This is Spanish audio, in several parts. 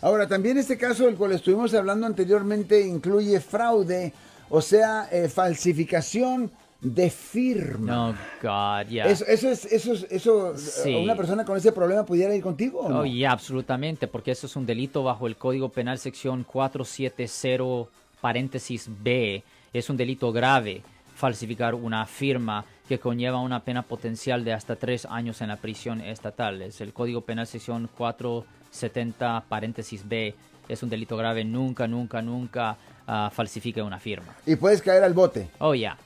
Ahora, también este caso del cual estuvimos hablando anteriormente incluye fraude, o sea, eh, falsificación de firma. Oh, God, yeah. Eso, eso es, eso, es- eso, Sí. una persona con ese problema pudiera ir contigo. ¿o no? Oh, yeah, absolutamente, porque eso es un delito bajo el Código Penal sección 470 paréntesis B. Es un delito grave falsificar una firma que conlleva una pena potencial de hasta tres años en la prisión estatal. Es el Código Penal sección 470 paréntesis B. Es un delito grave. Nunca, nunca, nunca ah, falsifique una firma. Y puedes caer al bote. Oh, yeah.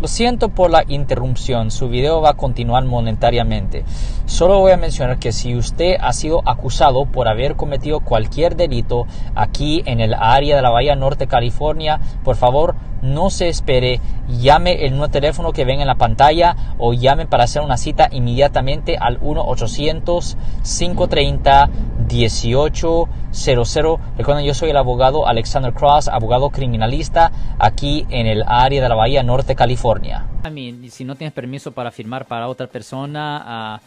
Lo siento por la interrupción, su video va a continuar monetariamente. Solo voy a mencionar que si usted ha sido acusado por haber cometido cualquier delito aquí en el área de la Bahía Norte, California, por favor no se espere, llame el nuevo teléfono que ven en la pantalla o llame para hacer una cita inmediatamente al 1-800-530-1800. Recuerden, yo soy el abogado Alexander Cross, abogado criminalista aquí en el área de la Bahía Norte, California. I mean, si no tienes permiso para firmar para otra persona, eh,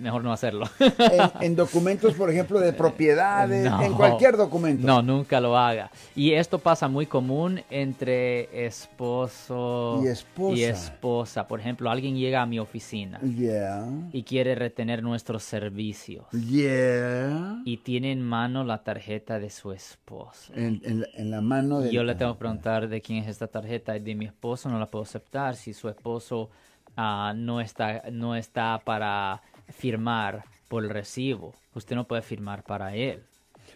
mejor no hacerlo. En, en documentos, por ejemplo, de propiedades, No. en cualquier documento. No, nunca lo haga. Y esto pasa muy común entre esposo Y esposa. y esposa. Por ejemplo, alguien llega a mi oficina Yeah. y quiere retener nuestros servicios Yeah. y tiene en mano la tarjeta de su esposo. En, en la- en la mano de. Yo le tengo que preguntar de quién es esta tarjeta. De mi esposo no la puedo aceptar. Si su esposo ah, no, está, no está para firmar por el recibo, usted no puede firmar para él.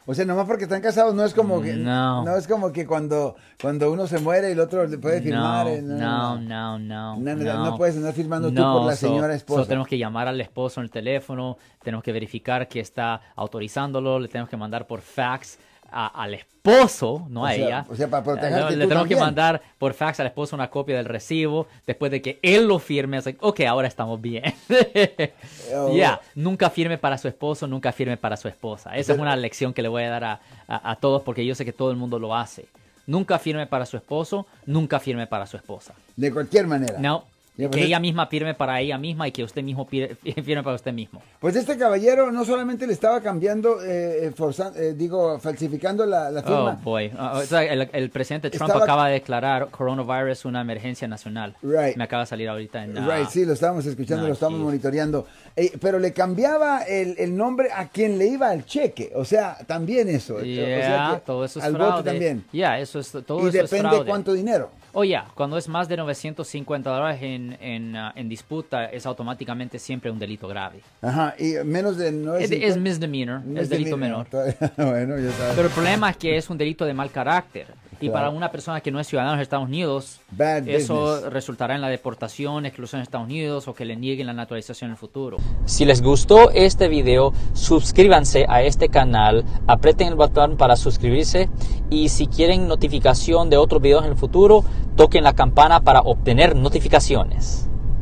O sea, nomás porque están casados no es como que. No. es como que cuando, cuando uno se muere y el otro le puede firmar. No, eh, no, no, no. No, no, no puedes andar firmando tú por la so- señora so esposa. tenemos que llamar al esposo en el teléfono, tenemos que verificar que está autorizándolo, le tenemos que mandar por fax a- al esposo, no O a sea- ella. o sea, para protegerte Le tenemos que mandar por fax al esposo una copia del recibo después de que él lo firme. Like, ok, ahora estamos bien. Oh. Ya, nunca firme para su esposo, nunca firme para su esposa. Esa es una lección que le voy a dar a, a- a todos porque yo sé que todo el mundo lo hace. Nunca firme para su esposo, nunca firme para su esposa. De cualquier manera. No, Ya, pues que es- ella misma firme para ella misma y que usted mismo firme para usted mismo. Pues este caballero no solamente le estaba cambiando, eh, eh, eh, digo, falsificando la, la Oh, firma. boy. Ah, o sea, el, el presidente Trump Estaba- acaba de declarar coronavirus una emergencia nacional. Right. Me acaba de salir ahorita en... Right, sí, lo estábamos escuchando, lo estábamos sí. monitoreando. Eh, pero le cambiaba el, el nombre a quien le iba el cheque. O sea, también eso. O sea yeah, todo eso es al fraude. bote también. Ya, eso es, todo y eso es depende fraude. cuánto dinero. Oh, ya, cuando es más de 950 dólares en, en, ah, en disputa, es automáticamente siempre un delito grave. Ajá, y menos de... No Es, es misdemeanor, es delito menor. bueno, ya sabes. Pero el problema es que es un delito de mal carácter. Y Claro. para una persona que no es ciudadana de Estados Unidos, Bad eso business. resultará en la deportación, exclusión de Estados Unidos o que le nieguen la naturalización en el futuro. Si les gustó este video, suscríbanse a este canal, aprieten el botón para suscribirse y si quieren notificación de otros videos en el futuro, toquen la campana para obtener notificaciones.